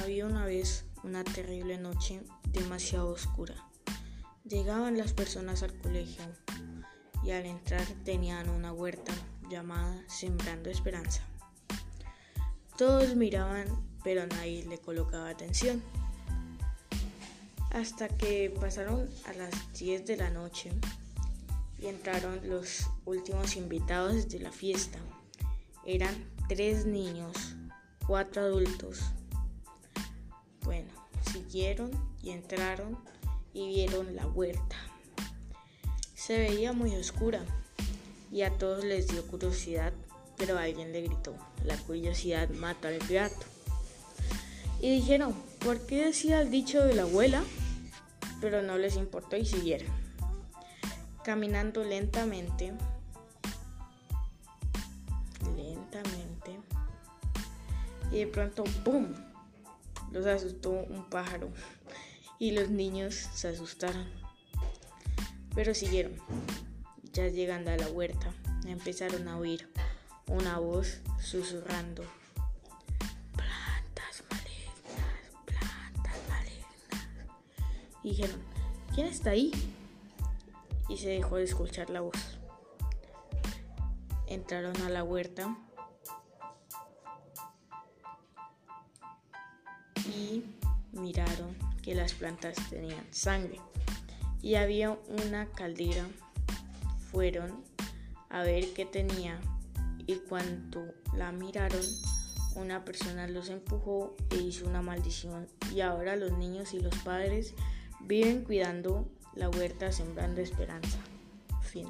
Había una vez una terrible noche demasiado oscura. Llegaban las personas al colegio y al entrar tenían una huerta llamada Sembrando Esperanza. Todos miraban, pero nadie le colocaba atención. Hasta que pasaron a las 10 de la noche y entraron los últimos invitados de la fiesta. Eran tres niños, cuatro adultos. Siguieron y entraron y vieron la huerta. Se veía muy oscura y a todos les dio curiosidad, pero alguien le gritó, la curiosidad mata al gato. Y dijeron, ¿por qué decía el dicho de la abuela? Pero no les importó y siguieron. Caminando lentamente, lentamente, y de pronto, ¡boom! Los asustó un pájaro y los niños se asustaron. Pero siguieron. Ya llegando a la huerta, empezaron a oír una voz susurrando. Plantas malignas, plantas malignas. Y dijeron, ¿quién está ahí? Y se dejó de escuchar la voz. Entraron a la huerta y miraron que las plantas tenían sangre y había una caldera. Fueron a ver qué tenía y cuando la miraron una persona los empujó e hizo una maldición y ahora los niños y los padres viven cuidando la huerta sembrando esperanza. Fin.